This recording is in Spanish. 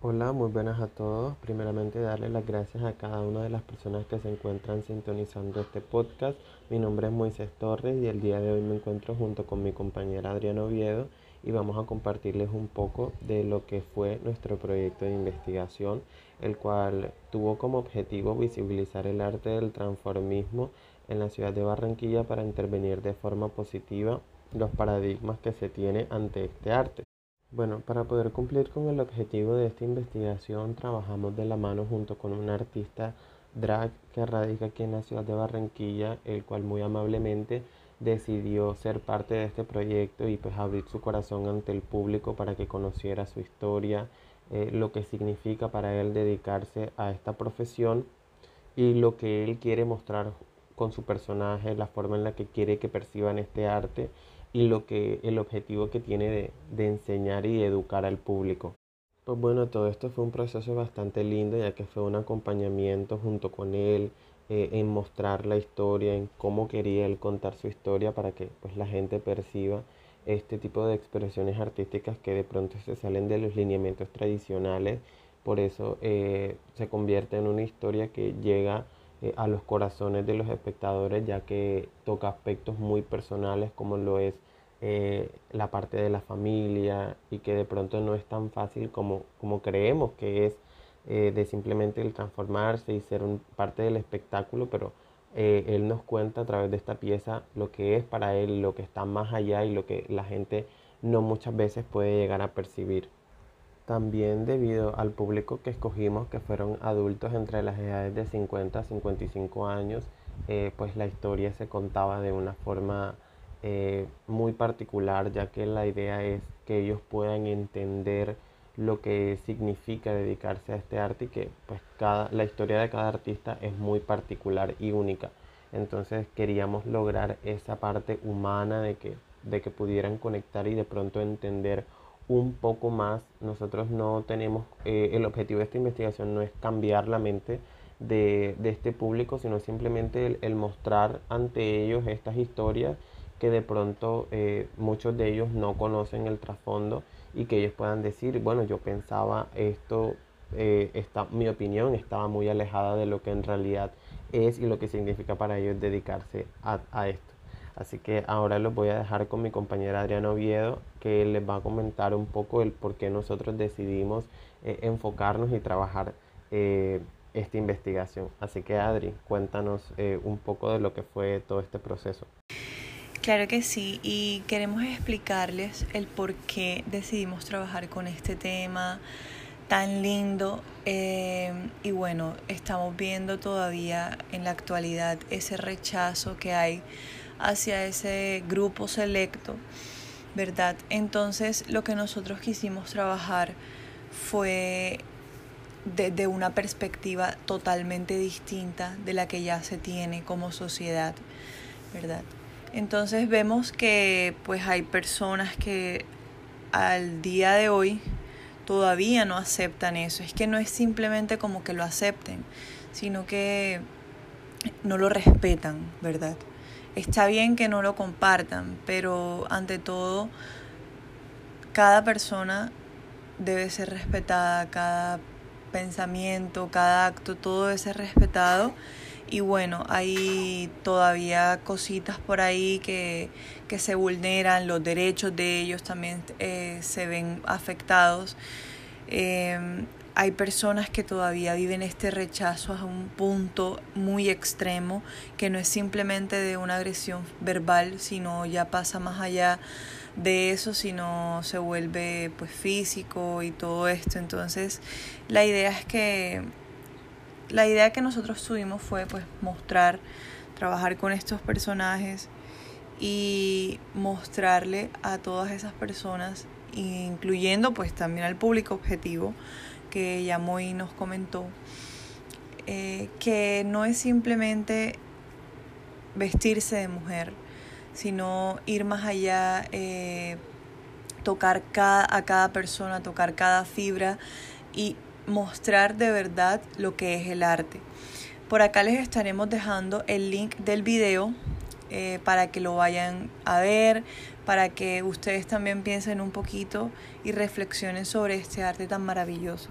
Hola, muy buenas a todos. Primeramente darle las gracias a cada una de las personas que se encuentran sintonizando este podcast. Mi nombre es Moisés Torres y el día de hoy me encuentro junto con mi compañera Adriana Oviedo y vamos a compartirles un poco de lo que fue nuestro proyecto de investigación, el cual tuvo como objetivo visibilizar el arte del transformismo en la ciudad de Barranquilla para intervenir de forma positiva los paradigmas que se tiene ante este arte. Bueno, para poder cumplir con el objetivo de esta investigación, trabajamos de la mano junto con un artista drag que radica aquí en la ciudad de Barranquilla, el cual muy amablemente decidió ser parte de este proyecto y pues abrir su corazón ante el público para que conociera su historia, eh, lo que significa para él dedicarse a esta profesión y lo que él quiere mostrar con su personaje, la forma en la que quiere que perciban este arte y lo que el objetivo que tiene de, enseñar y educar al público. Pues bueno, todo esto fue un proceso bastante lindo ya que fue un acompañamiento junto con él eh, en mostrar la historia, en cómo quería él contar su historia para que pues la gente perciba este tipo de expresiones artísticas que de pronto se salen de los lineamientos tradicionales. Por eso eh, se convierte en una historia que llega eh, a los corazones de los espectadores ya que toca aspectos muy personales como lo es eh, la parte de la familia y que de pronto no es tan fácil como, como creemos que es eh, de simplemente el transformarse y ser un, parte del espectáculo, pero él nos cuenta a través de esta pieza lo que es para él, lo que está más allá y lo que la gente no muchas veces puede llegar a percibir. También debido al público que escogimos, que fueron adultos entre las edades de 50 a 55 años, eh, pues la historia se contaba de una forma eh, muy particular, ya que la idea es que ellos puedan entender lo que significa dedicarse a este arte y que pues cada, la historia de cada artista es muy particular y única. Entonces queríamos lograr esa parte humana de que, de que pudieran conectar y de pronto entender un poco más. Nosotros no tenemos, eh, el objetivo de esta investigación no es cambiar la mente de, este público, sino simplemente el, mostrar ante ellos estas historias que de pronto eh, muchos de ellos no conocen el trasfondo y que ellos puedan decir, bueno, yo pensaba esto, eh, mi opinión estaba muy alejada de lo que en realidad es y lo que significa para ellos dedicarse a esto. Así que ahora los voy a dejar con mi compañera Adriana Oviedo, que les va a comentar un poco el por qué nosotros decidimos eh, enfocarnos y trabajar eh, esta investigación. Así que Adri, cuéntanos eh, un poco de lo que fue todo este proceso. Claro que sí, y queremos explicarles el por qué decidimos trabajar con este tema tan lindo. y bueno, estamos viendo todavía en la actualidad ese rechazo que hay hacia ese grupo selecto, ¿verdad? Entonces lo que nosotros quisimos trabajar fue desde una perspectiva totalmente distinta de la que ya se tiene como sociedad, ¿verdad? Entonces vemos que pues hay personas que al día de hoy todavía no aceptan eso. Es que no es simplemente como que lo acepten, sino que no lo respetan, ¿verdad? Está bien que no lo compartan, pero ante todo, cada persona debe ser respetada, cada pensamiento, cada acto, todo debe ser respetado. Y bueno, hay todavía cositas por ahí que, que se vulneran, los derechos de ellos también eh, se ven afectados. Eh, hay personas que todavía viven este rechazo a un punto muy extremo, que no es simplemente de una agresión verbal, sino ya pasa más allá de eso, sino se vuelve pues físico y todo esto. Entonces, la idea es que la idea que nosotros tuvimos fue pues mostrar, trabajar con estos personajes y mostrarle a todas esas personas, incluyendo pues también al público objetivo, que llamó y nos comentó, eh, que no es simplemente vestirse de mujer, sino ir más allá, eh, tocar cada, a cada persona, tocar cada fibra y mostrar de verdad lo que es el arte. Por acá les estaremos dejando el link del video eh, para que lo vayan a ver, para que ustedes también piensen un poquito y reflexionen sobre este arte tan maravilloso.